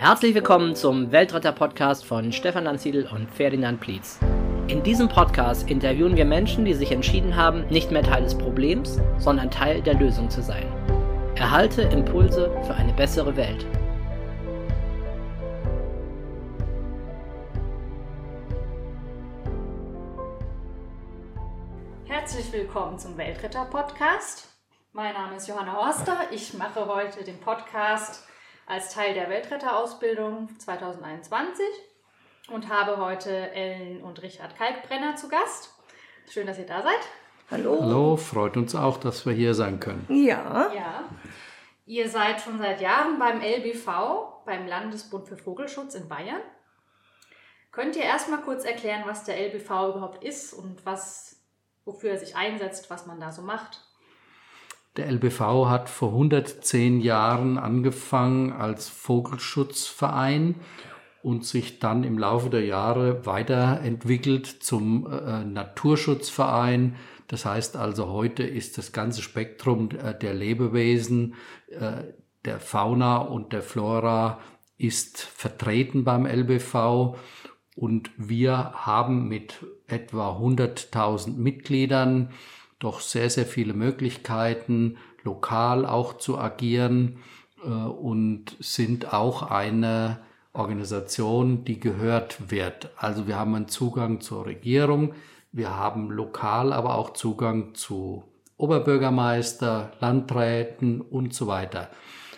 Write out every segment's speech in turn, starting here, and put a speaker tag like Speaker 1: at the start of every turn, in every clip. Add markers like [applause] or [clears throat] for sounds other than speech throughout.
Speaker 1: Herzlich willkommen zum Weltretter-Podcast von Stefan Lanziedl und Ferdinand Plietz. In diesem Podcast interviewen wir Menschen, die sich entschieden haben, nicht mehr Teil des Problems, sondern Teil der Lösung zu sein. Erhalte Impulse für eine bessere Welt.
Speaker 2: Herzlich willkommen zum Weltretter-Podcast. Mein Name ist Johanna Horster. Ich mache heute den Podcast als Teil der Weltretterausbildung 2021 und habe heute Ellen und Richard Kalkbrenner zu Gast. Schön, dass ihr da seid.
Speaker 3: Hallo. Hallo, freut uns auch, dass wir hier sein können.
Speaker 2: Ja. Ja. Ihr seid schon seit Jahren beim LBV, beim Landesbund für Vogelschutz in Bayern. Könnt ihr erstmal kurz erklären, was der LBV überhaupt ist und was, wofür er sich einsetzt, was man da so macht?
Speaker 3: Der LBV hat vor 110 Jahren angefangen als Vogelschutzverein und sich dann im Laufe der Jahre weiterentwickelt zum äh, Naturschutzverein. Das heißt also, heute ist das ganze Spektrum äh, der Lebewesen, äh, der Fauna und der Flora ist vertreten beim LBV und wir haben mit etwa 100.000 Mitgliedern doch sehr, sehr viele Möglichkeiten, lokal auch zu agieren äh, und sind auch eine Organisation, die gehört wird. Also wir haben einen Zugang zur Regierung, wir haben lokal aber auch Zugang zu Oberbürgermeister, Landräten und so weiter.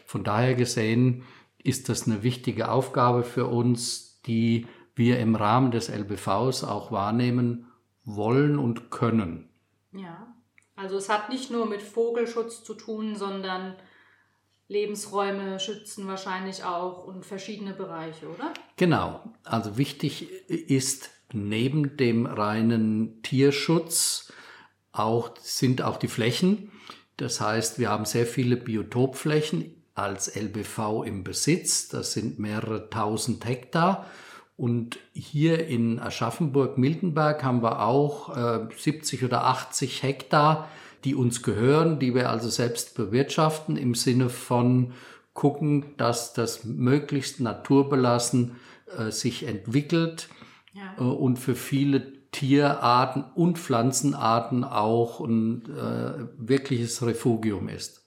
Speaker 3: Von daher gesehen ist das eine wichtige Aufgabe für uns, die wir im Rahmen des LBVs auch wahrnehmen wollen und können.
Speaker 2: Ja. Also es hat nicht nur mit Vogelschutz zu tun, sondern Lebensräume schützen wahrscheinlich auch und verschiedene Bereiche, oder?
Speaker 3: Genau. Also wichtig ist neben dem reinen Tierschutz auch, sind auch die Flächen. Das heißt, wir haben sehr viele Biotopflächen als LBV im Besitz. Das sind mehrere tausend Hektar. Und hier in Aschaffenburg-Miltenberg haben wir auch äh, 70 oder 80 Hektar, die uns gehören, die wir also selbst bewirtschaften im Sinne von gucken, dass das möglichst naturbelassen äh, sich entwickelt ja. äh, und für viele Tierarten und Pflanzenarten auch ein äh, wirkliches Refugium ist.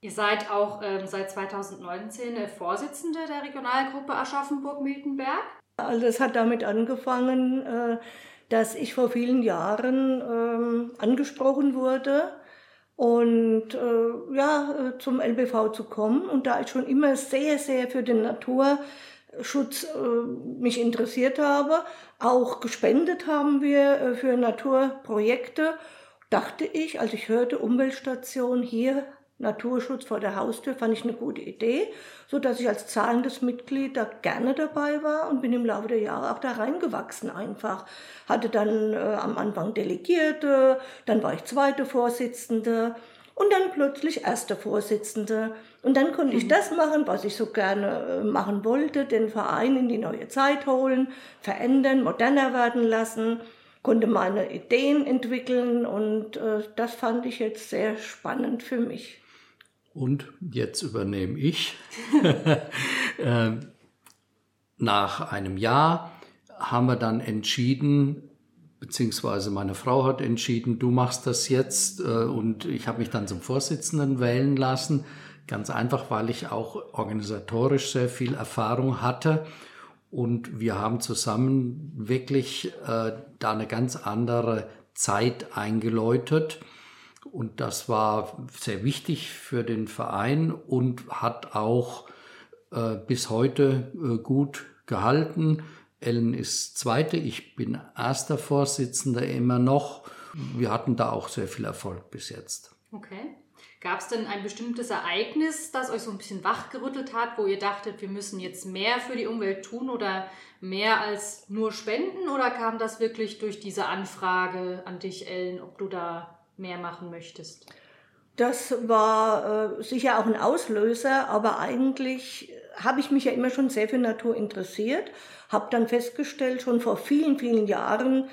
Speaker 2: Ihr seid auch ähm, seit 2019 Vorsitzende der Regionalgruppe Aschaffenburg-Miltenberg.
Speaker 4: Also es hat damit angefangen, äh, dass ich vor vielen Jahren ähm, angesprochen wurde und äh, ja, äh, zum LBV zu kommen. Und da ich schon immer sehr, sehr für den Naturschutz mich interessiert habe, auch gespendet haben wir für Naturprojekte, dachte ich, als ich hörte, Umweltstation hier Naturschutz vor der Haustür fand ich eine gute Idee, so dass ich als zahlendes Mitglied da gerne dabei war und bin im Laufe der Jahre auch da reingewachsen einfach. Hatte dann äh, am Anfang Delegierte, dann war ich zweite Vorsitzende und dann plötzlich erste Vorsitzende. Und dann konnte ich mhm. das machen, was ich so gerne äh, machen wollte, den Verein in die neue Zeit holen, verändern, moderner werden lassen konnte meine Ideen entwickeln und äh, das fand ich jetzt sehr spannend für mich.
Speaker 3: Und jetzt übernehme ich. [laughs] Ähm, nach einem Jahr haben wir dann entschieden, beziehungsweise meine Frau hat entschieden, du machst das jetzt äh, und ich habe mich dann zum Vorsitzenden wählen lassen. Ganz einfach, weil ich auch organisatorisch sehr viel Erfahrung hatte und wir haben zusammen wirklich äh, da eine ganz andere Zeit eingeläutet und das war sehr wichtig für den Verein und hat auch äh, bis heute äh, gut gehalten. Ellen ist zweite, ich bin erster Vorsitzender immer noch. Wir hatten da auch sehr viel Erfolg bis jetzt.
Speaker 2: Okay. Gab es denn ein bestimmtes Ereignis, das euch so ein bisschen wachgerüttelt hat, wo ihr dachtet, wir müssen jetzt mehr für die Umwelt tun oder mehr als nur spenden? Oder kam das wirklich durch diese Anfrage an dich, Ellen, ob du da mehr machen möchtest?
Speaker 4: Das war äh, sicher auch ein Auslöser, aber eigentlich habe ich mich ja immer schon sehr für Natur interessiert, habe dann festgestellt, schon vor vielen, vielen Jahren,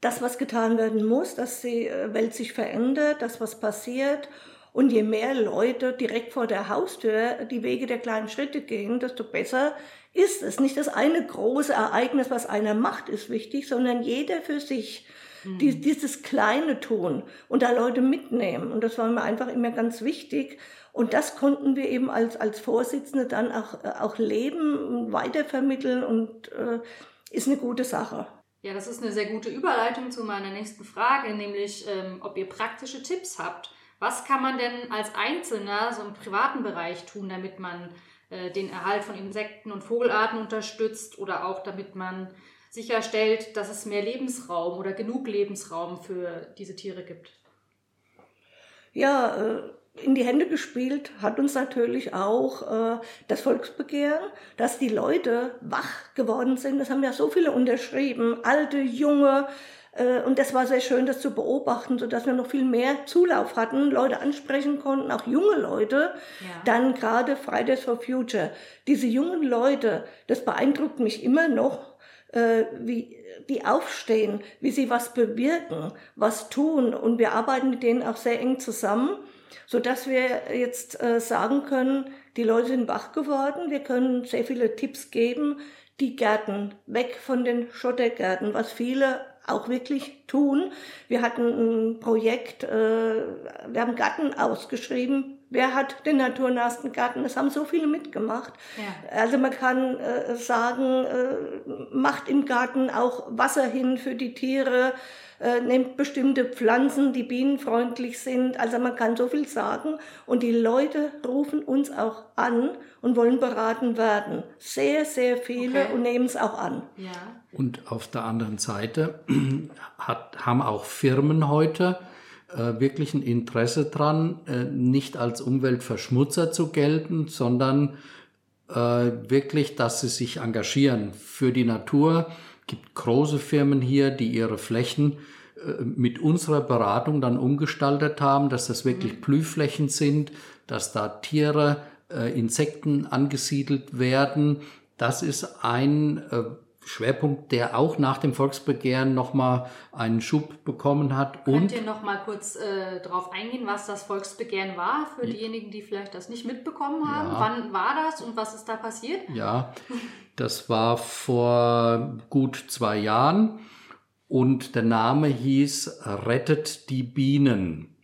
Speaker 4: dass was getan werden muss, dass die äh, Welt sich verändert, dass was passiert. Und je mehr Leute direkt vor der Haustür die Wege der kleinen Schritte gehen, desto besser ist es. Nicht das eine große Ereignis, was einer macht, ist wichtig, sondern jeder für sich. Mhm. Die, dieses kleine tun und da Leute mitnehmen. Und das war mir einfach immer ganz wichtig. Und das konnten wir eben als, als Vorsitzende dann auch, äh, auch leben, weitervermitteln und äh, ist eine gute Sache.
Speaker 2: Ja, das ist eine sehr gute Überleitung zu meiner nächsten Frage, nämlich ähm, ob ihr praktische Tipps habt. Was kann man denn als Einzelner so im privaten Bereich tun, damit man äh, den Erhalt von Insekten und Vogelarten unterstützt oder auch damit man sicherstellt, dass es mehr Lebensraum oder genug Lebensraum für diese Tiere gibt?
Speaker 4: Ja, äh in die Hände gespielt hat uns natürlich auch äh, das Volksbegehren, dass die Leute wach geworden sind. Das haben ja so viele unterschrieben, alte, junge. Äh, und das war sehr schön, das zu beobachten, sodass wir noch viel mehr Zulauf hatten, Leute ansprechen konnten, auch junge Leute. Ja. Dann gerade Fridays for Future. Diese jungen Leute, das beeindruckt mich immer noch, äh, wie die aufstehen, wie sie was bewirken, was tun. Und wir arbeiten mit denen auch sehr eng zusammen so dass wir jetzt äh, sagen können, die Leute sind wach geworden, wir können sehr viele Tipps geben, die Gärten weg von den Schottergärten, was viele auch wirklich tun. Wir hatten ein Projekt, äh, wir haben Garten ausgeschrieben. Wer hat den naturnahesten Garten? Das haben so viele mitgemacht. Ja. Also man kann äh, sagen, äh, macht im Garten auch Wasser hin für die Tiere äh, nehmt bestimmte Pflanzen, die bienenfreundlich sind. Also man kann so viel sagen. Und die Leute rufen uns auch an und wollen beraten werden. Sehr, sehr viele okay. und nehmen es auch an.
Speaker 3: Ja. Und auf der anderen Seite [clears throat] hat, haben auch Firmen heute äh, wirklich ein Interesse dran, äh, nicht als Umweltverschmutzer zu gelten, sondern äh, wirklich, dass sie sich engagieren für die Natur, gibt große Firmen hier, die ihre Flächen äh, mit unserer Beratung dann umgestaltet haben, dass das wirklich mhm. Blühflächen sind, dass da Tiere, äh, Insekten angesiedelt werden. Das ist ein äh, Schwerpunkt, der auch nach dem Volksbegehren nochmal einen Schub bekommen hat.
Speaker 2: Könnt ihr noch mal kurz äh, darauf eingehen, was das Volksbegehren war, für diejenigen, die vielleicht das nicht mitbekommen haben? Ja. Wann war das und was ist da passiert?
Speaker 3: Ja, das war vor gut zwei Jahren und der Name hieß Rettet die Bienen.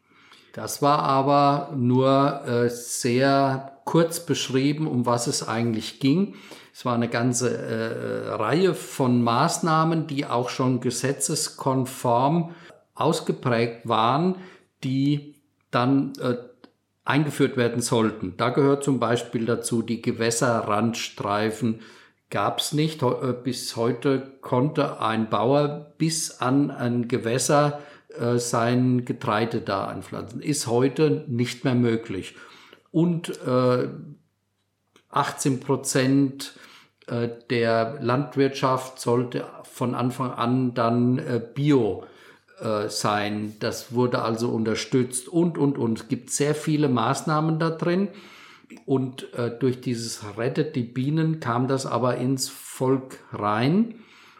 Speaker 3: Das war aber nur äh, sehr kurz beschrieben, um was es eigentlich ging. Es war eine ganze äh, Reihe von Maßnahmen, die auch schon gesetzeskonform ausgeprägt waren, die dann äh, eingeführt werden sollten. Da gehört zum Beispiel dazu die Gewässerrandstreifen, gab es nicht. Äh, bis heute konnte ein Bauer bis an ein Gewässer äh, sein Getreide da anpflanzen. Ist heute nicht mehr möglich. Und äh, 18 Prozent äh, der Landwirtschaft sollte von Anfang an dann äh, Bio äh, sein. Das wurde also unterstützt und, und, und. Es gibt sehr viele Maßnahmen da drin. Und durch dieses Rettet die Bienen kam das aber ins Volk rein.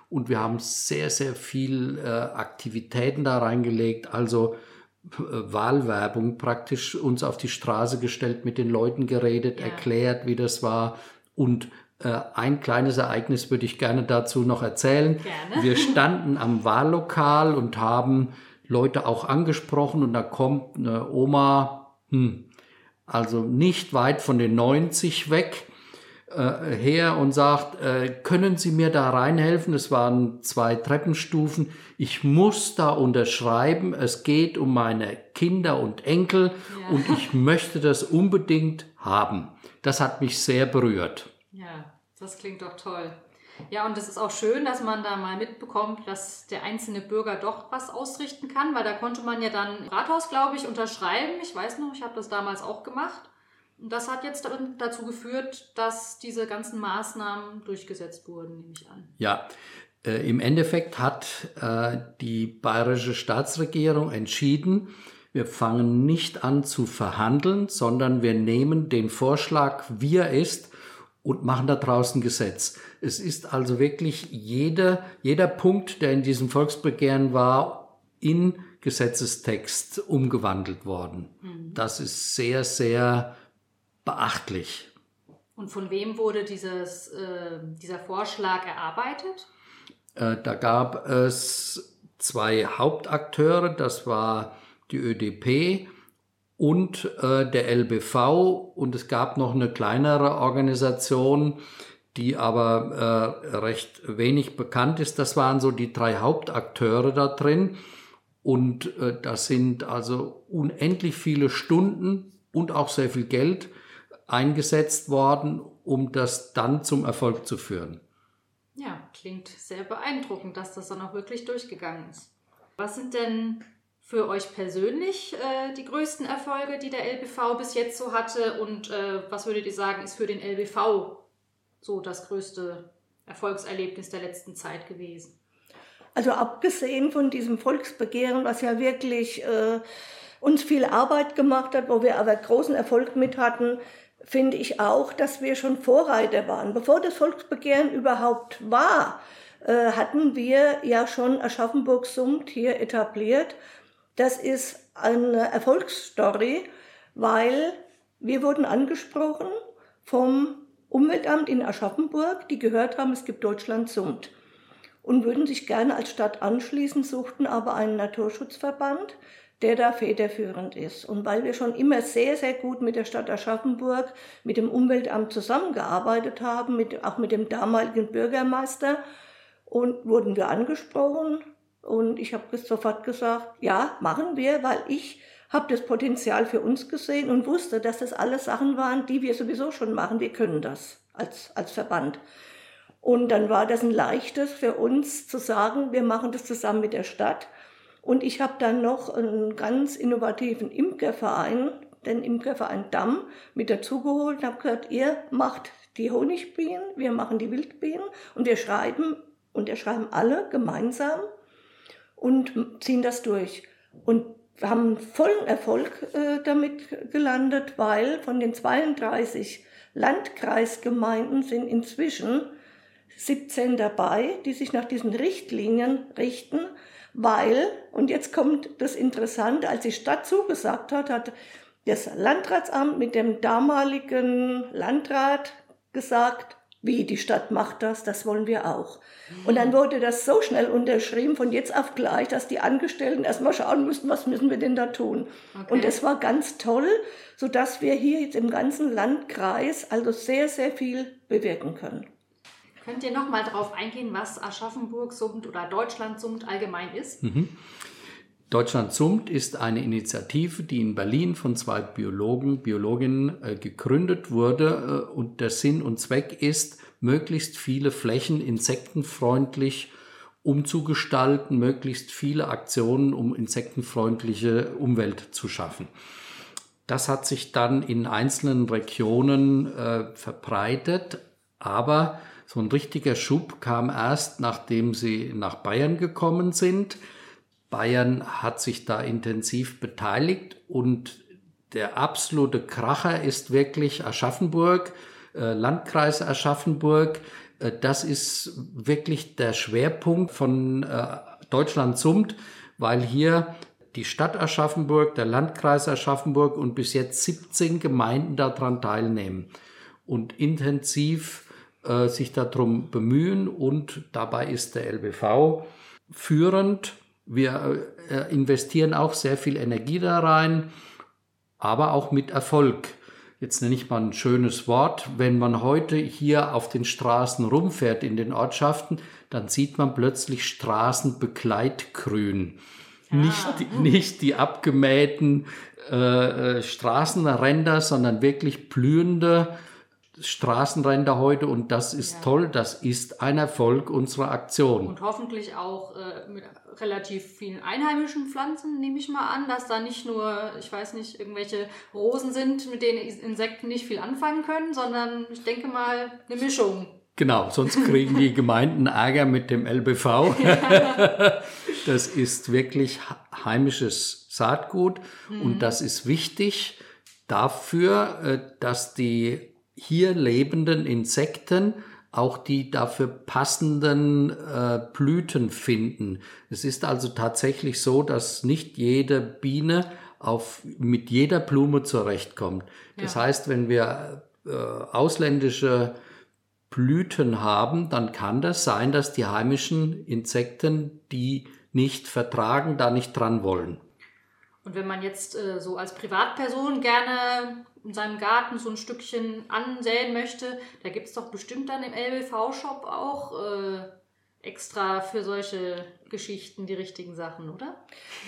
Speaker 3: Und wir haben sehr, sehr viel Aktivitäten da reingelegt. Also Wahlwerbung praktisch uns auf die Straße gestellt, mit den Leuten geredet, ja. erklärt, wie das war. Und äh, ein kleines Ereignis würde ich gerne dazu noch erzählen. Gerne. Wir standen am Wahllokal und haben Leute auch angesprochen und da kommt eine Oma, hm, also nicht weit von den 90 weg, äh, her und sagt, äh, können Sie mir da reinhelfen? Es waren zwei Treppenstufen. Ich muss da unterschreiben. Es geht um meine Kinder und Enkel ja. und ich möchte das unbedingt haben. Das hat mich sehr berührt.
Speaker 2: Ja, das klingt doch toll. Ja, und es ist auch schön, dass man da mal mitbekommt, dass der einzelne Bürger doch was ausrichten kann, weil da konnte man ja dann im Rathaus, glaube ich, unterschreiben. Ich weiß noch, ich habe das damals auch gemacht. Und das hat jetzt dazu geführt, dass diese ganzen Maßnahmen durchgesetzt wurden, nehme ich an.
Speaker 3: Ja, äh, im Endeffekt hat äh, die bayerische Staatsregierung entschieden, wir fangen nicht an zu verhandeln, sondern wir nehmen den Vorschlag, wie er ist, und machen da draußen Gesetz. Es ist also wirklich jeder, jeder Punkt, der in diesem Volksbegehren war, in Gesetzestext umgewandelt worden. Mhm. Das ist sehr, sehr beachtlich.
Speaker 2: Und von wem wurde dieses, äh, dieser Vorschlag erarbeitet?
Speaker 3: Äh, da gab es zwei Hauptakteure, das war die ÖDP und äh, der LBV und es gab noch eine kleinere Organisation, die aber äh, recht wenig bekannt ist. Das waren so die drei Hauptakteure da drin. Und äh, das sind also unendlich viele Stunden und auch sehr viel Geld eingesetzt worden, um das dann zum Erfolg zu führen.
Speaker 2: Ja, klingt sehr beeindruckend, dass das dann auch wirklich durchgegangen ist. Was sind denn für euch persönlich äh, die größten Erfolge, die der LBV bis jetzt so hatte? Und äh, was würdet ihr sagen, ist für den LBV so das größte Erfolgserlebnis der letzten Zeit gewesen?
Speaker 4: Also abgesehen von diesem Volksbegehren, was ja wirklich äh, uns viel Arbeit gemacht hat, wo wir aber großen Erfolg mit hatten, finde ich auch, dass wir schon Vorreiter waren. Bevor das Volksbegehren überhaupt war, äh, hatten wir ja schon Aschaffenburg-Summt hier etabliert. Das ist eine Erfolgsstory, weil wir wurden angesprochen vom Umweltamt in Aschaffenburg, die gehört haben, es gibt Deutschland Summt und würden sich gerne als Stadt anschließen, suchten aber einen Naturschutzverband, der da federführend ist. Und weil wir schon immer sehr, sehr gut mit der Stadt Aschaffenburg, mit dem Umweltamt zusammengearbeitet haben, mit, auch mit dem damaligen Bürgermeister, und wurden wir angesprochen. Und ich habe sofort gesagt, ja, machen wir, weil ich habe das Potenzial für uns gesehen und wusste, dass das alles Sachen waren, die wir sowieso schon machen. Wir können das als, als Verband. Und dann war das ein leichtes für uns zu sagen, wir machen das zusammen mit der Stadt. Und ich habe dann noch einen ganz innovativen Imkerverein, den Imkerverein Damm, mit dazugeholt und habe gesagt, ihr macht die Honigbienen, wir machen die Wildbienen und wir schreiben, und wir schreiben alle gemeinsam und ziehen das durch. Und wir haben vollen Erfolg äh, damit gelandet, weil von den 32 Landkreisgemeinden sind inzwischen 17 dabei, die sich nach diesen Richtlinien richten, weil, und jetzt kommt das Interessante, als die Stadt zugesagt hat, hat das Landratsamt mit dem damaligen Landrat gesagt, wie die Stadt macht das, das wollen wir auch. Und dann wurde das so schnell unterschrieben, von jetzt auf gleich, dass die Angestellten erstmal schauen mussten, was müssen wir denn da tun. Okay. Und es war ganz toll, sodass wir hier jetzt im ganzen Landkreis also sehr, sehr viel bewirken können.
Speaker 2: Könnt ihr noch mal darauf eingehen, was Aschaffenburg summt oder Deutschland summt allgemein ist?
Speaker 3: Mhm. Deutschland summt ist eine Initiative, die in Berlin von zwei Biologen, Biologinnen äh, gegründet wurde äh, und der Sinn und Zweck ist, möglichst viele Flächen insektenfreundlich umzugestalten, möglichst viele Aktionen, um insektenfreundliche Umwelt zu schaffen. Das hat sich dann in einzelnen Regionen äh, verbreitet, aber so ein richtiger Schub kam erst, nachdem sie nach Bayern gekommen sind. Bayern hat sich da intensiv beteiligt und der absolute Kracher ist wirklich Aschaffenburg, äh, Landkreis Aschaffenburg. Äh, das ist wirklich der Schwerpunkt von äh, Deutschland summt, weil hier die Stadt Aschaffenburg, der Landkreis Aschaffenburg und bis jetzt 17 Gemeinden daran teilnehmen und intensiv äh, sich darum bemühen und dabei ist der LBV führend wir äh, investieren auch sehr viel Energie da rein, aber auch mit Erfolg. Jetzt nenne ich mal ein schönes Wort. Wenn man heute hier auf den Straßen rumfährt in den Ortschaften, dann sieht man plötzlich Straßenbegleitgrün. Ja. Nicht, nicht die abgemähten äh, äh, Straßenränder, sondern wirklich blühende Straßenränder heute und das ist ja. toll, das ist ein Erfolg unserer Aktion.
Speaker 2: Und hoffentlich auch äh, mit relativ vielen einheimischen Pflanzen, nehme ich mal an, dass da nicht nur, ich weiß nicht, irgendwelche Rosen sind, mit denen Insekten nicht viel anfangen können, sondern ich denke mal eine Mischung.
Speaker 3: Genau, sonst kriegen die [laughs] Gemeinden Ärger mit dem LBV. [laughs] das ist wirklich heimisches Saatgut mhm. und das ist wichtig dafür, äh, dass die hier lebenden Insekten auch die dafür passenden äh, Blüten finden. Es ist also tatsächlich so, dass nicht jede Biene auf, mit jeder Blume zurechtkommt. Das ja. heißt, wenn wir äh, ausländische Blüten haben, dann kann das sein, dass die heimischen Insekten die nicht vertragen, da nicht dran wollen.
Speaker 2: Und wenn man jetzt äh, so als Privatperson gerne in seinem Garten so ein Stückchen ansäen möchte, da gibt es doch bestimmt dann im LBV-Shop auch äh, extra für solche Geschichten die richtigen Sachen, oder?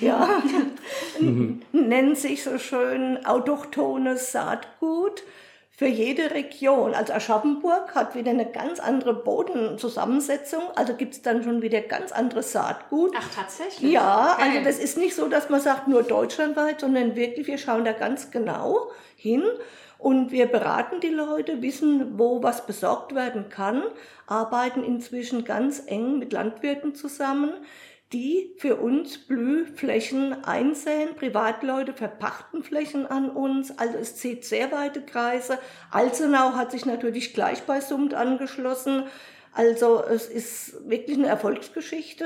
Speaker 4: Ja, [laughs] nennen sich so schön autochthones Saatgut für jede Region. Also Aschaffenburg hat wieder eine ganz andere Bodenzusammensetzung, also gibt es dann schon wieder ganz anderes Saatgut.
Speaker 2: Ach, tatsächlich?
Speaker 4: Ja, okay. also das ist nicht so, dass man sagt nur deutschlandweit, sondern wirklich, wir schauen da ganz genau hin und wir beraten die Leute, wissen, wo was besorgt werden kann, arbeiten inzwischen ganz eng mit Landwirten zusammen, die für uns Blühflächen einsäen. Privatleute verpachten Flächen an uns. Also es zieht sehr weite Kreise. Alzenau hat sich natürlich gleich bei Sumt angeschlossen. Also es ist wirklich eine Erfolgsgeschichte.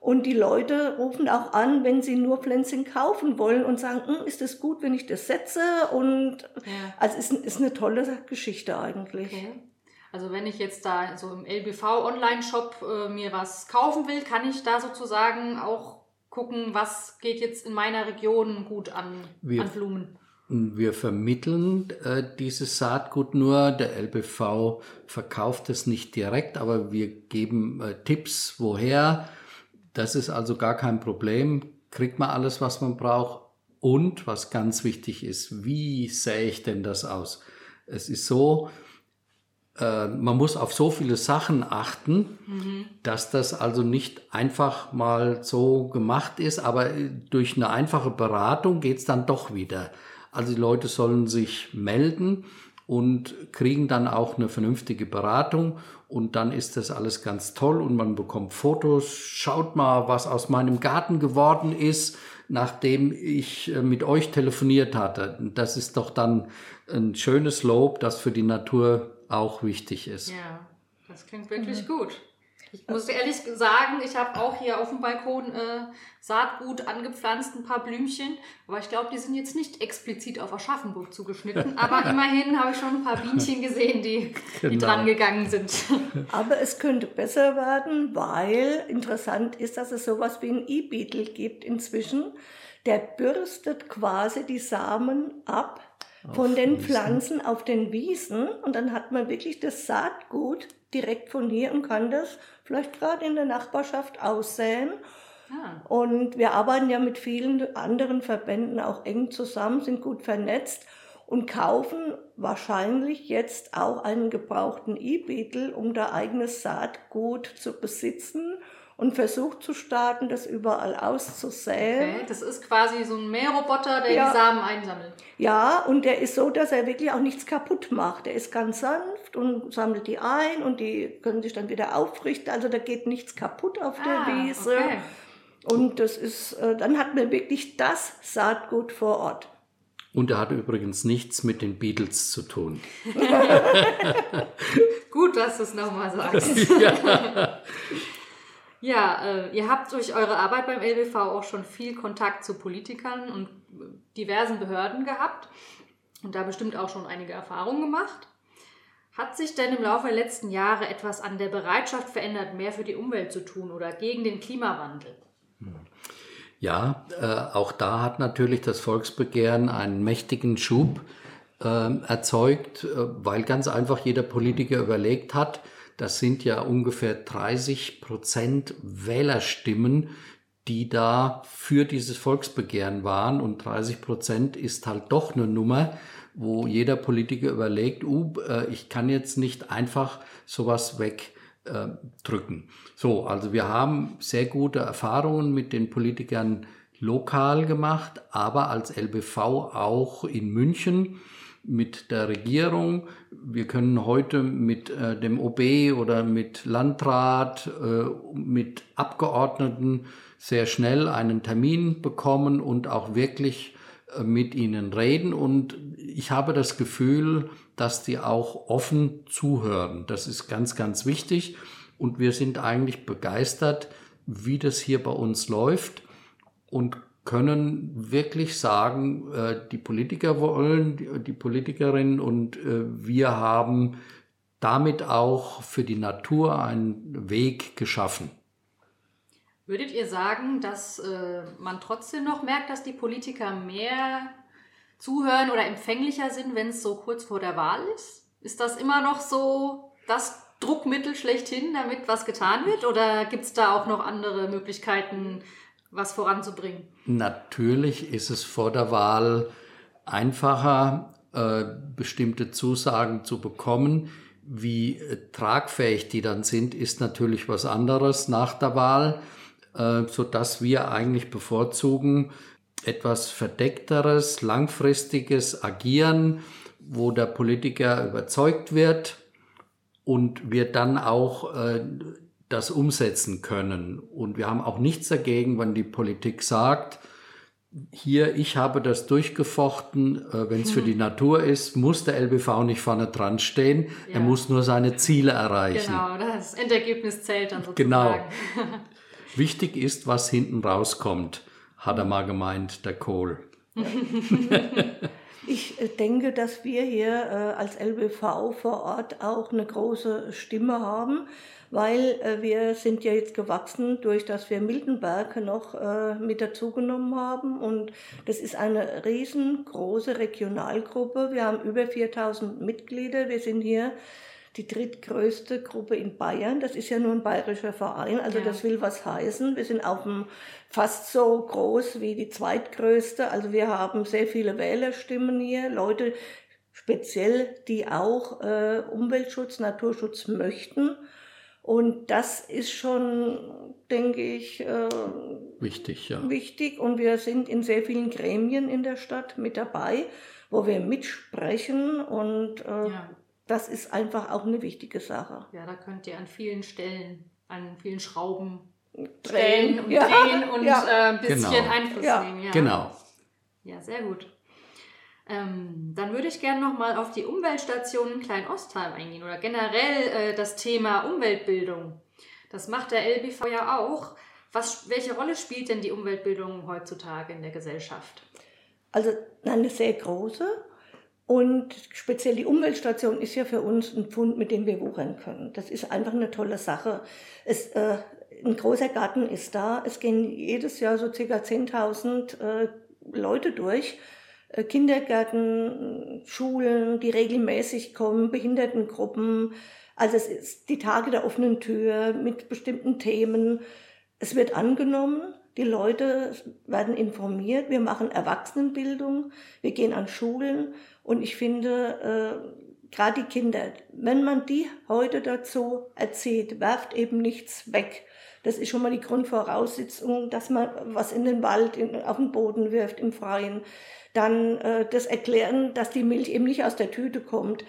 Speaker 4: Und die Leute rufen auch an, wenn sie nur Pflänzchen kaufen wollen und sagen, hm, ist es gut, wenn ich das setze? Und ja. also es ist, ist eine tolle Geschichte eigentlich. Okay.
Speaker 2: Also wenn ich jetzt da so im LBV Online-Shop äh, mir was kaufen will, kann ich da sozusagen auch gucken, was geht jetzt in meiner Region gut an, wir, an Blumen.
Speaker 3: Wir vermitteln äh, dieses Saatgut nur. Der LBV verkauft es nicht direkt, aber wir geben äh, Tipps, woher. Das ist also gar kein Problem. Kriegt man alles, was man braucht. Und was ganz wichtig ist, wie sähe ich denn das aus? Es ist so, äh, man muss auf so viele Sachen achten, mhm. dass das also nicht einfach mal so gemacht ist, aber äh, durch eine einfache Beratung geht's dann doch wieder. Also die Leute sollen sich melden und kriegen dann auch eine vernünftige Beratung und dann ist das alles ganz toll und man bekommt Fotos. Schaut mal, was aus meinem Garten geworden ist, nachdem ich äh, mit euch telefoniert hatte. Das ist doch dann ein schönes Lob, das für die Natur auch wichtig ist.
Speaker 2: Ja, das klingt wirklich mhm. gut. Ich muss ehrlich sagen, ich habe auch hier auf dem Balkon äh, Saatgut angepflanzt, ein paar Blümchen. Aber ich glaube, die sind jetzt nicht explizit auf Aschaffenburg zugeschnitten. [laughs] Aber immerhin habe ich schon ein paar Bienchen gesehen, die, genau. die dran gegangen sind. [laughs]
Speaker 4: Aber es könnte besser werden, weil interessant ist, dass es sowas wie ein E-Beetle gibt inzwischen. Der bürstet quasi die Samen ab von den Wiesen. Pflanzen auf den Wiesen und dann hat man wirklich das Saatgut direkt von hier und kann das vielleicht gerade in der Nachbarschaft aussäen. Ah. Und wir arbeiten ja mit vielen anderen Verbänden auch eng zusammen, sind gut vernetzt und kaufen wahrscheinlich jetzt auch einen gebrauchten E-Beetle, um da eigenes Saatgut zu besitzen und versucht zu starten, das überall auszusäen.
Speaker 2: Okay, das ist quasi so ein Mähroboter, der ja. die Samen einsammelt.
Speaker 4: Ja, und der ist so, dass er wirklich auch nichts kaputt macht. Der ist ganz sanft und sammelt die ein und die können sich dann wieder aufrichten. Also da geht nichts kaputt auf der ah, Wiese. Okay. Und das ist, äh, dann hat man wirklich das Saatgut vor Ort.
Speaker 3: Und er hat übrigens nichts mit den Beatles zu tun. [laughs]
Speaker 2: Gut, dass du es nochmal sagst. [laughs] ja. Ja, äh, ihr habt durch eure Arbeit beim LBV auch schon viel Kontakt zu Politikern und diversen Behörden gehabt und da bestimmt auch schon einige Erfahrungen gemacht. Hat sich denn im Laufe der letzten Jahre etwas an der Bereitschaft verändert, mehr für die Umwelt zu tun oder gegen den Klimawandel?
Speaker 3: Ja, äh, auch da hat natürlich das Volksbegehren einen mächtigen Schub äh, erzeugt, äh, weil ganz einfach jeder Politiker überlegt hat, das sind ja ungefähr 30 Prozent Wählerstimmen, die da für dieses Volksbegehren waren. Und 30 Prozent ist halt doch eine Nummer, wo jeder Politiker überlegt, uh, ich kann jetzt nicht einfach sowas wegdrücken. Äh, so, also wir haben sehr gute Erfahrungen mit den Politikern lokal gemacht, aber als LBV auch in München mit der Regierung. Wir können heute mit äh, dem OB oder mit Landrat, äh, mit Abgeordneten sehr schnell einen Termin bekommen und auch wirklich äh, mit ihnen reden. Und ich habe das Gefühl, dass die auch offen zuhören. Das ist ganz, ganz wichtig. Und wir sind eigentlich begeistert, wie das hier bei uns läuft und können wirklich sagen, äh, die Politiker wollen, die Politikerinnen und äh, wir haben damit auch für die Natur einen Weg geschaffen.
Speaker 2: Würdet ihr sagen, dass äh, man trotzdem noch merkt, dass die Politiker mehr zuhören oder empfänglicher sind, wenn es so kurz vor der Wahl ist? Ist das immer noch so das Druckmittel schlechthin, damit was getan wird? Oder gibt es da auch noch andere Möglichkeiten, was voranzubringen?
Speaker 3: Natürlich ist es vor der Wahl einfacher, äh, bestimmte Zusagen zu bekommen. Wie äh, tragfähig die dann sind, ist natürlich was anderes nach der Wahl. Äh, so dass wir eigentlich bevorzugen etwas verdeckteres, langfristiges Agieren, wo der Politiker überzeugt wird und wir dann auch äh, das umsetzen können. Und wir haben auch nichts dagegen, wenn die Politik sagt, hier, ich habe das durchgefochten, äh, wenn es für die Natur ist, muss der LBV nicht vorne dran stehen, ja. er muss nur seine Ziele erreichen.
Speaker 2: Genau, das Endergebnis zählt dann sozusagen.
Speaker 3: Genau. [laughs] Wichtig ist, was hinten rauskommt, hat er mal gemeint, der Kohl. [laughs]
Speaker 4: Ich äh, denke, dass wir hier äh, als LBV vor Ort auch eine große Stimme haben, weil äh, wir sind ja jetzt gewachsen, durch dass wir Miltenberg noch mit dazugenommen haben. Und das ist eine riesengroße Regionalgruppe. Wir haben über 4000 Mitglieder. Wir sind hier die drittgrößte Gruppe in Bayern. Das ist ja nur ein bayerischer Verein, also ja. das will was heißen. Wir sind auf dem fast so groß wie die zweitgrößte. Also wir haben sehr viele Wählerstimmen hier, Leute speziell, die auch äh, Umweltschutz, Naturschutz möchten. Und das ist schon, denke ich, äh,
Speaker 3: wichtig, ja.
Speaker 4: Wichtig. Und wir sind in sehr vielen Gremien in der Stadt mit dabei, wo wir mitsprechen und äh, ja das ist einfach auch eine wichtige Sache.
Speaker 2: Ja, da könnt ihr an vielen Stellen, an vielen Schrauben drehen und ja. drehen und ja. äh, ein bisschen genau. Einfluss ja. nehmen. Ja.
Speaker 3: Genau.
Speaker 2: Ja, sehr gut. Ähm, dann würde ich gerne nochmal auf die Umweltstation in Klein-Ostheim eingehen oder generell äh, das Thema Umweltbildung. Das macht der LBV ja auch. Was, welche Rolle spielt denn die Umweltbildung heutzutage in der Gesellschaft?
Speaker 4: Also eine sehr große. Und speziell die Umweltstation ist ja für uns ein Pfund, mit dem wir wuchern können. Das ist einfach eine tolle Sache. Es, äh, ein großer Garten ist da. Es gehen jedes Jahr so circa 10.000 äh, Leute durch. Äh, Kindergärten, Schulen, die regelmäßig kommen, Behindertengruppen. Also es ist die Tage der offenen Tür mit bestimmten Themen. Es wird angenommen. Die Leute werden informiert. Wir machen Erwachsenenbildung. Wir gehen an Schulen und ich finde, äh, gerade die Kinder, wenn man die heute dazu erzählt, werft eben nichts weg. Das ist schon mal die Grundvoraussetzung, dass man was in den Wald, in, auf den Boden wirft, im Freien. Dann äh, das Erklären, dass die Milch eben nicht aus der Tüte kommt.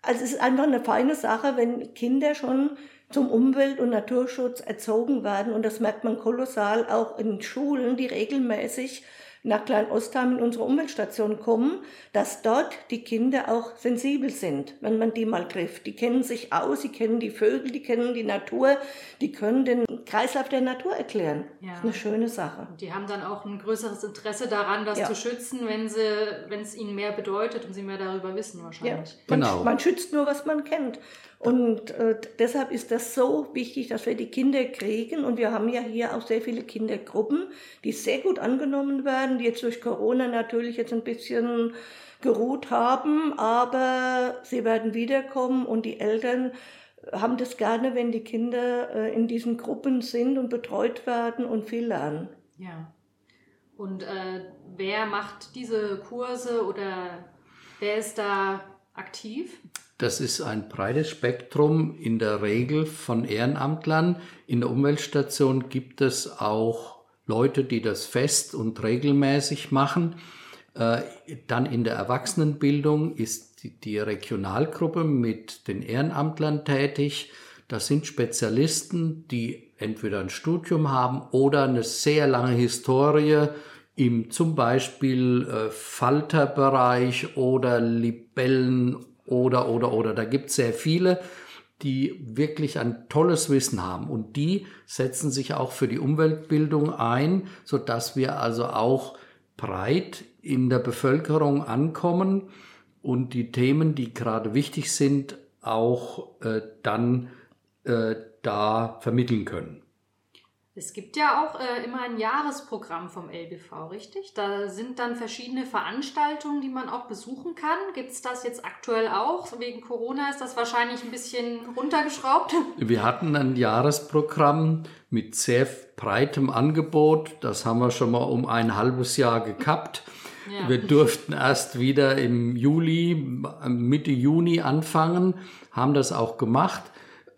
Speaker 4: Also es ist einfach eine feine Sache, wenn Kinder schon zum Umwelt- und Naturschutz erzogen werden. Und das merkt man kolossal auch in Schulen, die regelmäßig nach Klein-Ostheim in unsere Umweltstation kommen, dass dort die Kinder auch sensibel sind, wenn man die mal trifft. Die kennen sich aus, sie kennen die Vögel, die kennen die Natur, die können den Kreislauf der Natur erklären. Ja. Das ist eine schöne Sache.
Speaker 2: Die haben dann auch ein größeres Interesse daran, das ja. zu schützen, wenn sie, wenn es ihnen mehr bedeutet und sie mehr darüber wissen wahrscheinlich. Ja.
Speaker 4: Man, genau. man schützt nur, was man kennt. Und äh, deshalb ist das so wichtig, dass wir die Kinder kriegen. Und wir haben ja hier auch sehr viele Kindergruppen, die sehr gut angenommen werden, die jetzt durch Corona natürlich jetzt ein bisschen geruht haben, aber sie werden wiederkommen und die Eltern haben das gerne, wenn die Kinder äh, in diesen Gruppen sind und betreut werden und viel lernen.
Speaker 2: Ja. Und äh, wer macht diese Kurse oder wer ist da aktiv?
Speaker 3: Das ist ein breites Spektrum in der Regel von Ehrenamtlern. In der Umweltstation gibt es auch Leute, die das fest und regelmäßig machen. Äh, dann in der Erwachsenenbildung ist die Regionalgruppe mit den Ehrenamtlern tätig. Das sind Spezialisten, die entweder ein Studium haben oder eine sehr lange Historie im zum Beispiel äh, Falterbereich oder Libellen oder, oder, oder. Da gibt es sehr viele, die wirklich ein tolles Wissen haben und die setzen sich auch für die Umweltbildung ein, so dass wir also auch breit in der Bevölkerung ankommen und die Themen, die gerade wichtig sind, auch äh, dann äh, da vermitteln können.
Speaker 2: Es gibt ja auch äh, immer ein Jahresprogramm vom LBV, richtig? Da sind dann verschiedene Veranstaltungen, die man auch besuchen kann. Gibt es das jetzt aktuell auch? Wegen Corona ist das wahrscheinlich ein bisschen runtergeschraubt.
Speaker 3: Wir hatten ein Jahresprogramm mit sehr breitem Angebot. Das haben wir schon mal um ein halbes Jahr gekappt. Ja. Wir durften erst wieder im Juli, Mitte Juni anfangen, haben das auch gemacht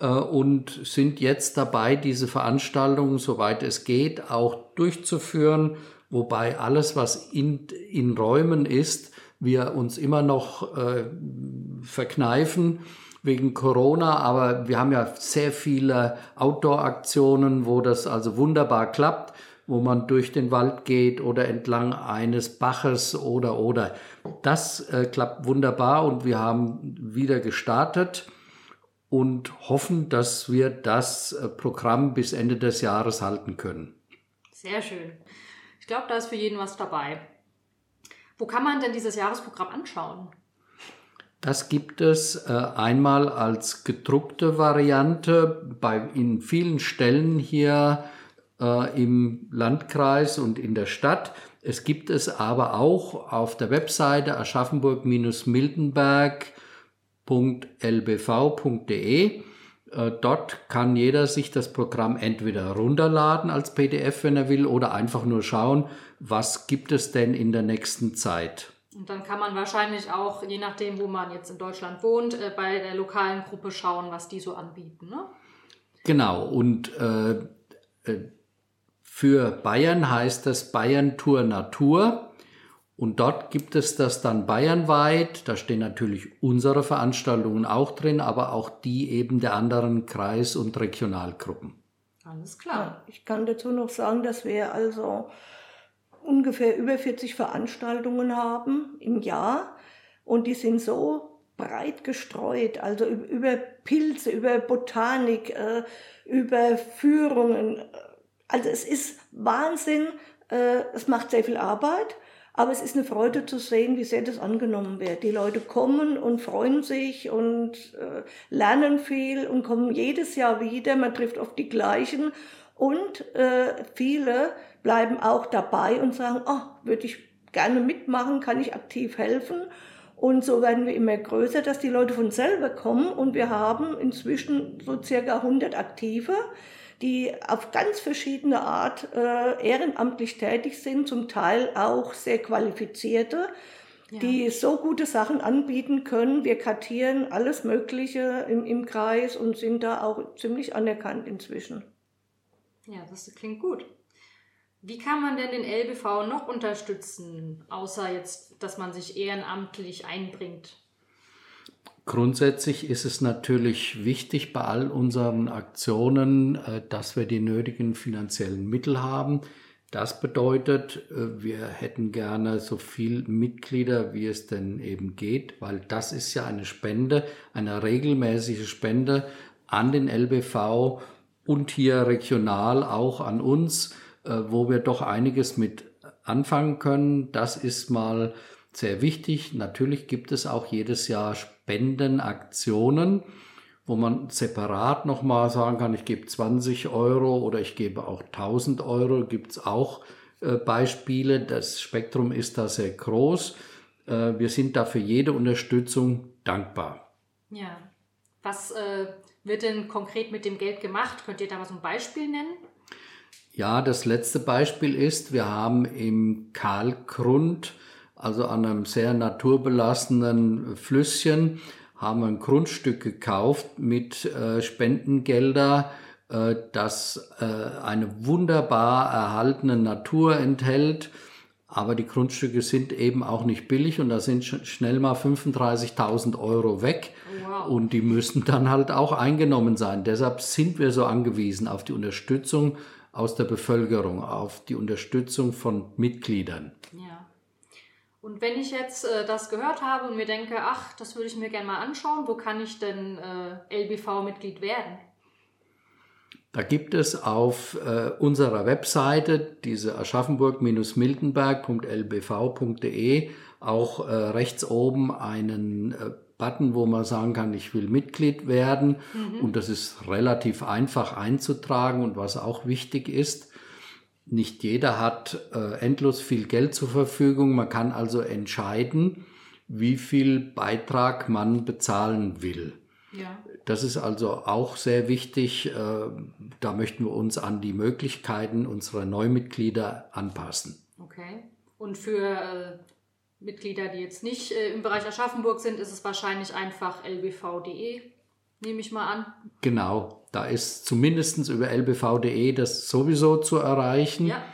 Speaker 3: und sind jetzt dabei, diese Veranstaltungen, soweit es geht, auch durchzuführen, wobei alles, was in, in Räumen ist, wir uns immer noch äh, verkneifen wegen Corona, aber wir haben ja sehr viele Outdoor-Aktionen, wo das also wunderbar klappt, wo man durch den Wald geht oder entlang eines Baches oder oder. Das äh, klappt wunderbar und wir haben wieder gestartet und hoffen, dass wir das äh, Programm bis Ende des Jahres halten können.
Speaker 2: Sehr schön. Ich glaube, da ist für jeden was dabei. Wo kann man denn dieses Jahresprogramm anschauen?
Speaker 3: Das gibt es äh, einmal als gedruckte Variante bei in vielen Stellen hier äh, im Landkreis und in der Stadt. Es gibt es aber auch auf der Webseite Aschaffenburg-Miltenberg www.lbv.de. Äh, dort kann jeder sich das Programm entweder runterladen als PDF, wenn er will, oder einfach nur schauen, was gibt es denn in der nächsten Zeit.
Speaker 2: Und dann kann man wahrscheinlich auch, je nachdem, wo man jetzt in Deutschland wohnt, äh, bei der lokalen Gruppe schauen, was die so anbieten. Ne?
Speaker 3: Genau, und äh, äh für Bayern heißt das Bayern Tour Natur. Und dort gibt es das dann bayernweit. Da stehen natürlich unsere Veranstaltungen auch drin, aber auch die eben der anderen Kreis- und Regionalgruppen.
Speaker 2: Alles klar.
Speaker 4: Ich kann dazu noch sagen, dass wir also ungefähr über 40 Veranstaltungen haben im Jahr. Und die sind so breit gestreut, also über Pilze, über Botanik, äh, über Führungen. Also es ist Wahnsinn. Äh, es macht sehr viel Arbeit. Aber es ist eine Freude zu sehen, wie sehr das angenommen wird. Die Leute kommen und freuen sich und äh, lernen viel und kommen jedes Jahr wieder. Man trifft oft die gleichen. Und äh, viele bleiben auch dabei und sagen, oh, würde ich gerne mitmachen, kann ich aktiv helfen. Und so werden wir immer größer, dass die Leute von selber kommen. Und wir haben inzwischen so circa 100 Aktive die auf ganz verschiedene Art äh, ehrenamtlich tätig sind, zum Teil auch sehr qualifizierte, ja. die so gute Sachen anbieten können. Wir kartieren alles Mögliche im, im Kreis und sind da auch ziemlich anerkannt inzwischen.
Speaker 2: Ja, das klingt gut. Wie kann man denn den LBV noch unterstützen, außer jetzt, dass man sich ehrenamtlich einbringt?
Speaker 3: Grundsätzlich ist es natürlich wichtig bei all unseren Aktionen, äh, dass wir die nötigen finanziellen Mittel haben. Das bedeutet, äh, wir hätten gerne so viel Mitglieder, wie es denn eben geht, weil das ist ja eine Spende, eine regelmäßige Spende an den LBV und hier regional auch an uns, äh, wo wir doch einiges mit anfangen können. Das ist mal sehr wichtig. Natürlich gibt es auch jedes Jahr Spendenaktionen, wo man separat nochmal sagen kann, ich gebe 20 Euro oder ich gebe auch 1000 Euro. Gibt es auch äh, Beispiele. Das Spektrum ist da sehr groß. Äh, wir sind da für jede Unterstützung dankbar.
Speaker 2: Ja. Was äh, wird denn konkret mit dem Geld gemacht? Könnt ihr da mal so ein Beispiel nennen?
Speaker 3: Ja, das letzte Beispiel ist, wir haben im Karlgrund also an einem sehr naturbelassenen Flüsschen, haben ein Grundstück gekauft mit äh, Spendengelder, äh, das äh, eine wunderbar erhaltene Natur enthält. Aber die Grundstücke sind eben auch nicht billig und da sind schnell mal 35.000 Euro weg. Wow. Und die müssen dann halt auch eingenommen sein. Deshalb sind wir so angewiesen auf die Unterstützung aus der Bevölkerung, auf die Unterstützung von Mitgliedern.
Speaker 2: Ja. Und wenn ich jetzt äh, das gehört habe und mir denke, ach, das würde ich mir gerne mal anschauen, wo kann ich denn äh, LBV-Mitglied werden?
Speaker 3: Da gibt es auf äh, unserer Webseite, diese aschaffenburg-miltenberg.lbv.de, auch äh, rechts oben einen äh, Button, wo man sagen kann, ich will Mitglied werden. Mhm. Und das ist relativ einfach einzutragen. Und was auch wichtig ist, nicht jeder hat äh, endlos viel Geld zur Verfügung. Man kann also entscheiden, wie viel Beitrag man bezahlen will. Ja. Das ist also auch sehr wichtig. Äh, da möchten wir uns an die Möglichkeiten unserer Neumitglieder anpassen.
Speaker 2: Okay. Und für äh, Mitglieder, die jetzt nicht äh, im Bereich Aschaffenburg sind, ist es wahrscheinlich einfach lbv.de, nehme ich mal an.
Speaker 3: Genau, da ist zumindest über lbv.de das sowieso zu erreichen. Ja.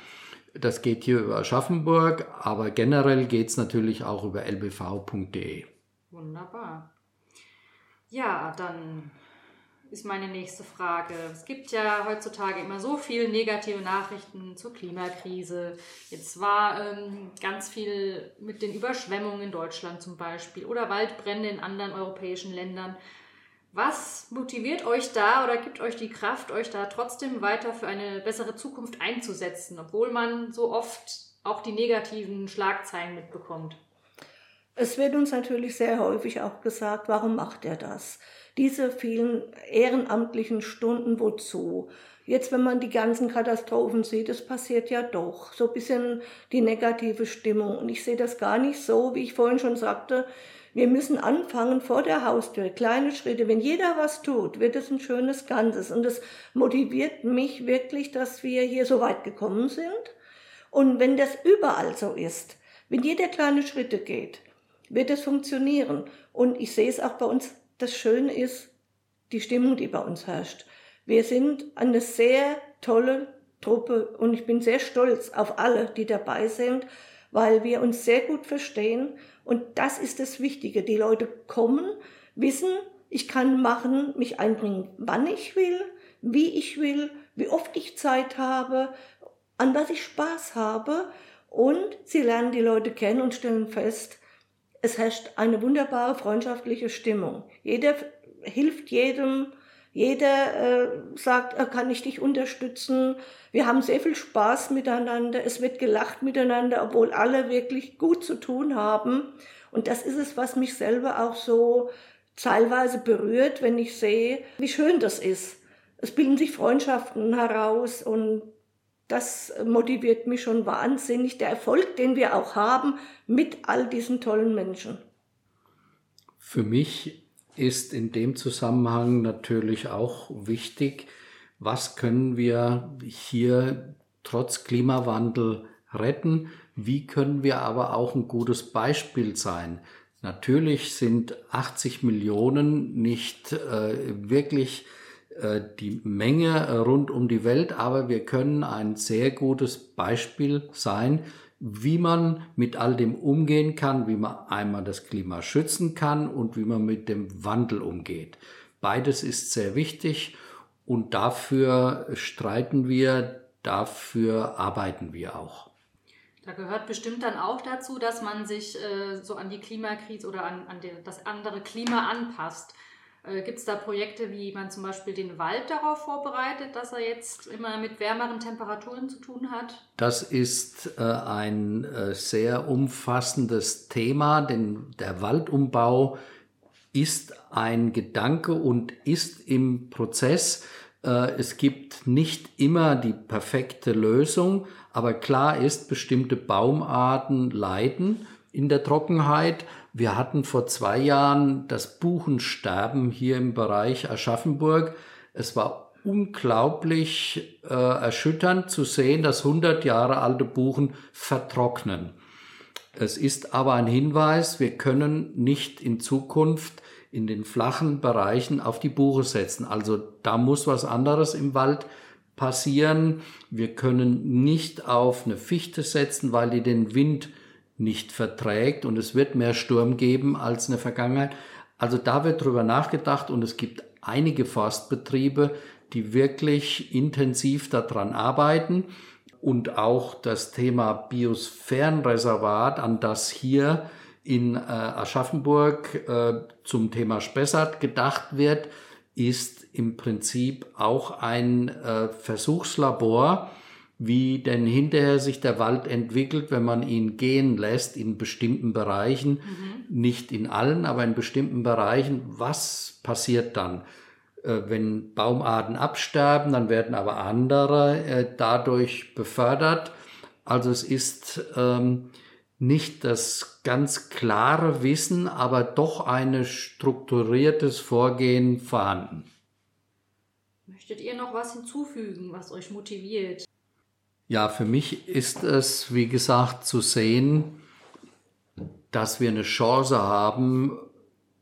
Speaker 3: Das geht hier über Aschaffenburg, aber generell geht es natürlich auch über lbv.de.
Speaker 2: Wunderbar. Ja, dann ist meine nächste Frage. Es gibt ja heutzutage immer so viele negative Nachrichten zur Klimakrise. Jetzt war ähm, ganz viel mit den Überschwemmungen in Deutschland zum Beispiel oder Waldbrände in anderen europäischen Ländern. Was motiviert euch da oder gibt euch die Kraft, euch da trotzdem weiter für eine bessere Zukunft einzusetzen, obwohl man so oft auch die negativen Schlagzeilen mitbekommt?
Speaker 4: Es wird uns natürlich sehr häufig auch gesagt, warum macht er das? diese vielen ehrenamtlichen Stunden wozu? Jetzt, wenn man die ganzen Katastrophen sieht, es passiert ja doch so ein bisschen die negative Stimmung. Und ich sehe das gar nicht so, wie ich vorhin schon sagte. Wir müssen anfangen vor der Haustür, kleine Schritte. Wenn jeder was tut, wird es ein schönes Ganzes. Und es motiviert mich wirklich, dass wir hier so weit gekommen sind. Und wenn das überall so ist, wenn jeder kleine Schritte geht, wird es funktionieren. Und ich sehe es auch bei uns das Schöne ist die Stimmung, die bei uns herrscht. Wir sind eine sehr tolle Truppe und ich bin sehr stolz auf alle, die dabei sind, weil wir uns sehr gut verstehen und das ist das Wichtige. Die Leute kommen, wissen, ich kann machen, mich einbringen, wann ich will, wie ich will, wie oft ich Zeit habe, an was ich Spaß habe und sie lernen die Leute kennen und stellen fest, es herrscht eine wunderbare freundschaftliche Stimmung. Jeder hilft jedem, jeder äh, sagt, kann ich dich unterstützen. Wir haben sehr viel Spaß miteinander. Es wird gelacht miteinander, obwohl alle wirklich gut zu tun haben. Und das ist es, was mich selber auch so teilweise berührt, wenn ich sehe, wie schön das ist. Es bilden sich Freundschaften heraus und das motiviert mich schon wahnsinnig, der Erfolg, den wir auch haben mit all diesen tollen Menschen.
Speaker 3: Für mich ist in dem Zusammenhang natürlich auch wichtig, was können wir hier trotz Klimawandel retten, wie können wir aber auch ein gutes Beispiel sein. Natürlich sind 80 Millionen nicht äh, wirklich äh, die Menge rund um die Welt, aber wir können ein sehr gutes Beispiel sein, wie man mit all dem umgehen kann, wie man einmal das Klima schützen kann und wie man mit dem Wandel umgeht. Beides ist sehr wichtig und dafür streiten wir, dafür arbeiten wir auch.
Speaker 2: Da gehört bestimmt dann auch dazu, dass man sich äh, so an die Klimakrise oder an, an den, das andere Klima anpasst. Äh, Gibt es da Projekte, wie man zum Beispiel den Wald darauf vorbereitet, dass er jetzt immer mit wärmeren Temperaturen zu tun hat?
Speaker 3: Das ist äh, ein äh, sehr umfassendes Thema, denn der Waldumbau ist ein Gedanke und ist im Prozess. Äh, es gibt nicht immer die perfekte Lösung, aber klar ist, bestimmte Baumarten leiden in der Trockenheit wir hatten vor zwei Jahren das Buchensterben hier im Bereich Aschaffenburg. Es war unglaublich äh, erschütternd zu sehen, dass 100 Jahre alte Buchen vertrocknen. Es ist aber ein Hinweis, wir können nicht in Zukunft in den flachen Bereichen auf die Buche setzen. Also da muss was anderes im Wald passieren. Wir können nicht auf eine Fichte setzen, weil die den Wind nicht verträgt und es wird mehr Sturm geben als in der Vergangenheit. Also da wird drüber nachgedacht und es gibt einige Forstbetriebe, die wirklich intensiv daran arbeiten und auch das Thema Biosphärenreservat, an das hier in äh, Aschaffenburg äh, zum Thema Spessart gedacht wird, ist im Prinzip auch ein äh, Versuchslabor, wie denn hinterher sich der Wald entwickelt, wenn man ihn gehen lässt in bestimmten Bereichen, mhm. nicht in allen, aber in bestimmten Bereichen. Was passiert dann? Äh, wenn Baumarten absterben, dann werden aber andere äh, dadurch befördert. Also es ist ähm, nicht das ganz klare Wissen, aber doch ein strukturiertes Vorgehen vorhanden.
Speaker 2: Möchtet ihr noch was hinzufügen, was euch motiviert?
Speaker 3: Ja, für mich ist es, wie gesagt, zu sehen, dass wir eine Chance haben,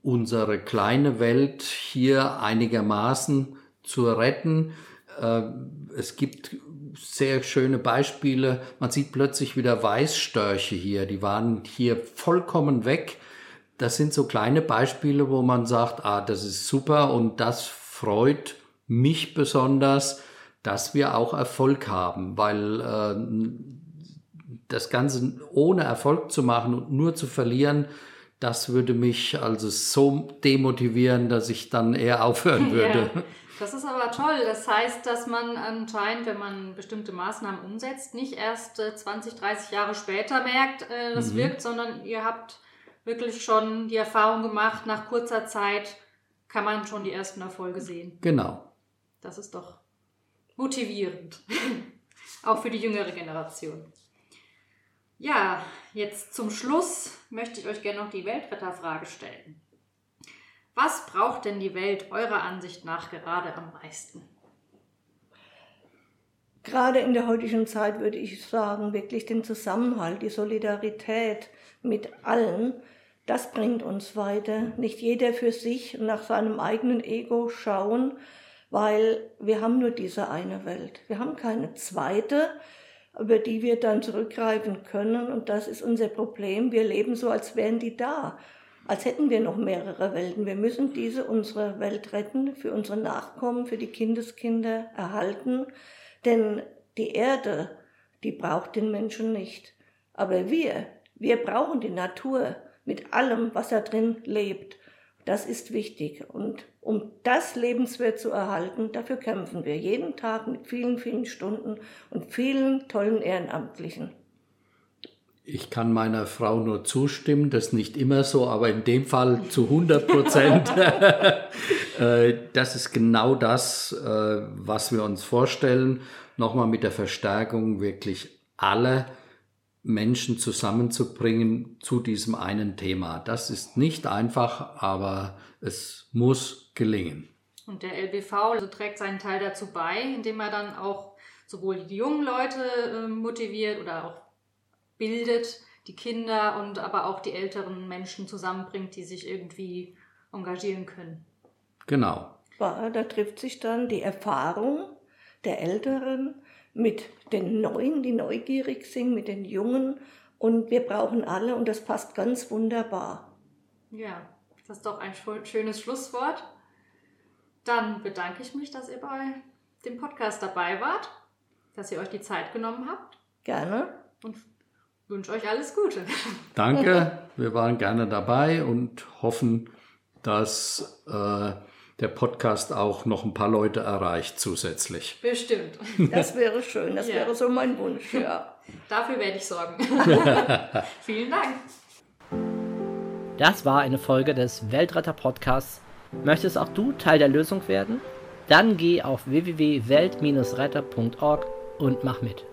Speaker 3: unsere kleine Welt hier einigermaßen zu retten. Äh, es gibt sehr schöne Beispiele. Man sieht plötzlich wieder Weißstörche hier. Die waren hier vollkommen weg. Das sind so kleine Beispiele, wo man sagt, ah, das ist super und das freut mich besonders, dass wir auch Erfolg haben, weil äh, das Ganze ohne Erfolg zu machen und nur zu verlieren, das würde mich also so demotivieren, dass ich dann eher aufhören [laughs] würde. Ja.
Speaker 2: Das ist aber toll. Das heißt, dass man anscheinend, wenn man bestimmte Maßnahmen umsetzt, nicht erst 20, äh, 30 Jahre später merkt, äh, das mhm. wirkt, sondern ihr habt wirklich schon die Erfahrung gemacht, nach kurzer Zeit kann man schon die ersten Erfolge sehen.
Speaker 3: Genau.
Speaker 2: Das ist doch motivierend. [laughs] Auch für die jüngere Generation. Ja, jetzt zum Schluss möchte ich euch gerne noch die Weltwetterfrage stellen. Was braucht denn die Welt eurer Ansicht nach gerade am meisten?
Speaker 4: Gerade in der heutigen Zeit würde ich sagen, wirklich den Zusammenhalt, die Solidarität mit allen, das bringt uns weiter. Nicht jeder für sich nach seinem eigenen Ego schauen, weil wir haben nur diese eine Welt. Wir haben keine zweite, über die wir dann zurückgreifen können. Und das ist unser Problem. Wir leben so, als wären die da als hätten wir noch mehrere Welten. Wir müssen diese, unsere Welt retten, für unsere Nachkommen, für die Kindeskinder erhalten, denn die Erde, die braucht den Menschen nicht. Aber wir, wir brauchen die Natur mit allem, was da drin lebt. Das ist wichtig. Und um das lebenswert zu erhalten, dafür kämpfen wir jeden Tag mit vielen, vielen Stunden und vielen tollen Ehrenamtlichen.
Speaker 3: Ich kann meiner Frau nur zustimmen, das ist nicht immer so, aber in dem Fall zu 100 Prozent. [laughs] [laughs] Äh, das ist genau das, äh, was wir uns vorstellen. Nochmal mit der Verstärkung wirklich alle Menschen zusammenzubringen zu diesem einen Thema. Das ist nicht einfach, aber es muss gelingen.
Speaker 2: Und der LBV also trägt seinen Teil dazu bei, indem er dann auch sowohl die jungen Leute äh, motiviert oder auch bildet, die Kinder und aber auch die älteren Menschen zusammenbringt, die sich irgendwie engagieren können.
Speaker 3: Genau.
Speaker 4: Da trifft sich dann die Erfahrung der Älteren mit den Neuen, die neugierig sind, mit den Jungen. Und wir brauchen alle und das passt ganz wunderbar.
Speaker 2: Ja, das ist doch ein schönes Schlusswort. Dann bedanke ich mich, dass ihr bei dem Podcast dabei wart, dass ihr euch die Zeit genommen habt.
Speaker 4: Gerne.
Speaker 2: Und wünsche euch alles Gute. [laughs]
Speaker 3: Danke, wir waren gerne dabei und hoffen, dass äh, der Podcast auch noch ein paar Leute erreicht zusätzlich.
Speaker 2: Bestimmt. [laughs]
Speaker 4: Das wäre schön, das ja. wäre so mein Wunsch, ja. [laughs]
Speaker 2: Dafür werde ich sorgen. [laughs] Vielen Dank.
Speaker 1: Das war eine Folge des Weltretter Podcasts. Möchtest auch du Teil der Lösung werden? Dann geh auf www.welt-retter.org und mach mit.